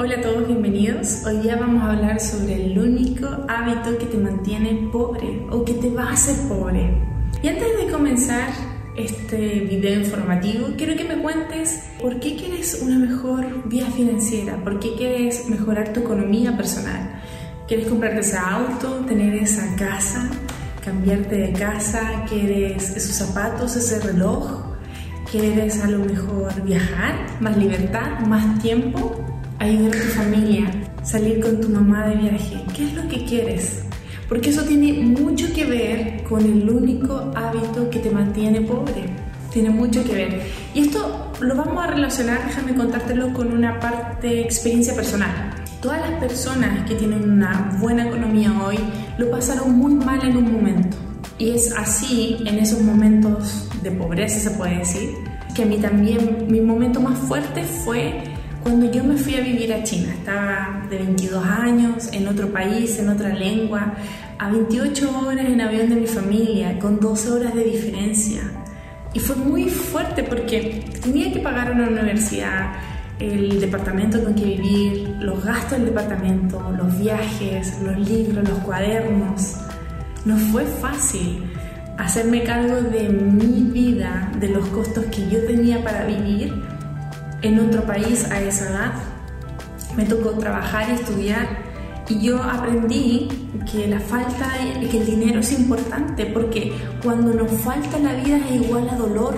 Hola a todos, bienvenidos. Hoy día vamos a hablar sobre el único hábito que te mantiene pobre o que te va a hacer pobre. Y antes de comenzar este video informativo, quiero que me cuentes por qué quieres una mejor vida financiera, por qué quieres mejorar tu economía personal. ¿Quieres comprarte ese auto, tener esa casa, cambiarte de casa? ¿Quieres esos zapatos, ese reloj? ¿Quieres a lo mejor viajar, más libertad, más tiempo? Ayudar a tu familia, salir con tu mamá de viaje. ¿Qué es lo que quieres? Porque eso tiene mucho que ver con el único hábito que te mantiene pobre. Tiene mucho que ver. Y esto lo vamos a relacionar, déjame contártelo con una parte experiencia personal. Todas las personas que tienen una buena economía hoy lo pasaron muy mal en un momento. Y es así en esos momentos de pobreza, se puede decir, que a mí también mi momento más fuerte fue cuando yo me fui a vivir a China, estaba de 22 años, en otro país, en otra lengua, a 28 horas en avión de mi familia, con 12 horas de diferencia. Y fue muy fuerte porque tenía que pagar una universidad, el departamento con que vivir, los gastos del departamento, los viajes, los libros, los cuadernos. No fue fácil hacerme cargo de mi vida, de los costos que yo tenía para vivir en otro país a esa edad. Me tocó trabajar y estudiar y yo aprendí que la falta, que el dinero es importante porque cuando nos falta la vida es igual a dolor,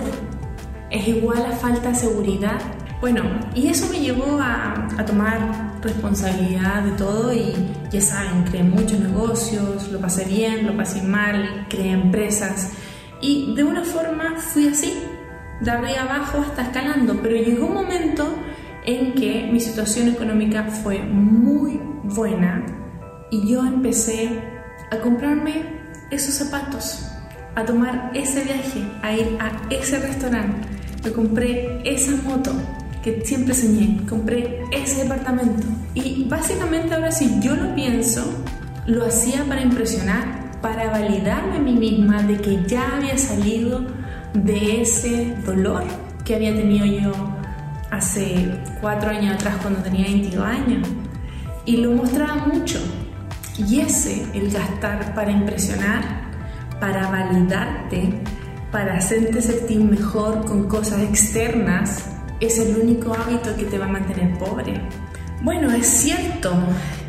es igual a falta de seguridad. Bueno, y eso me llevó a, a tomar responsabilidad de todo y ya saben, creé muchos negocios, lo pasé bien, lo pasé mal, creé empresas y de una forma fui así, de arriba abajo hasta escalando, pero llegó un momento en que mi situación económica fue muy buena y yo empecé a comprarme esos zapatos, a tomar ese viaje, a ir a ese restaurante. Me compré esa moto que siempre soñé, compré ese departamento. Y básicamente ahora si yo lo pienso, lo hacía para impresionar, para validarme a mí misma de que ya había salido de ese dolor que había tenido yo hace cuatro años atrás cuando tenía 22 años. Y lo mostraba mucho. Y ese, el gastar para impresionar, para validarte, para hacerte sentir mejor con cosas externas, es el único hábito que te va a mantener pobre. Bueno, es cierto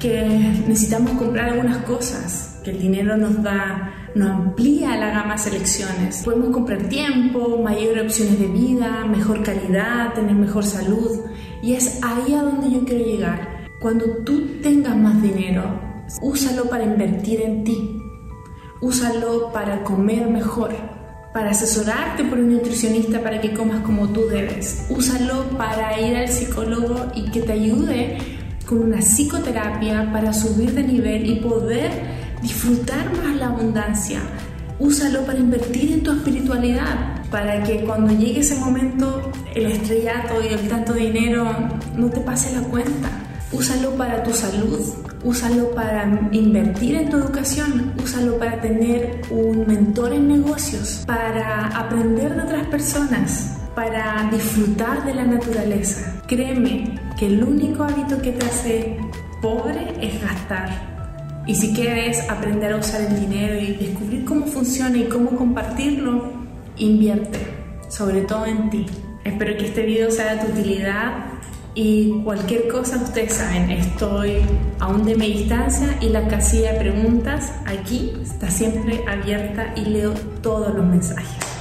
que necesitamos comprar algunas cosas, que el dinero nos da nos amplía la gama de selecciones. Podemos comprar tiempo, mayores opciones de vida, mejor calidad, tener mejor salud. Y es ahí a donde yo quiero llegar. Cuando tú tengas más dinero, úsalo para invertir en ti. Úsalo para comer mejor, para asesorarte por un nutricionista para que comas como tú debes. Úsalo para ir al psicólogo y que te ayude con una psicoterapia para subir de nivel y poder disfrutar más la abundancia. Úsalo para invertir en tu espiritualidad, para que cuando llegue ese momento el estrellato y el tanto dinero no te pase la cuenta. Úsalo para tu salud, úsalo para invertir en tu educación, úsalo para tener un mentor en negocios, para aprender de otras personas, para disfrutar de la naturaleza. Créeme que el único hábito que te hace pobre es gastar y si quieres aprender a usar el dinero y descubrir cómo funciona y cómo compartirlo, invierte, sobre todo en ti. Espero que este video sea de tu utilidad y cualquier cosa ustedes saben, estoy aún de mi distancia y la casilla de preguntas aquí está siempre abierta y leo todos los mensajes.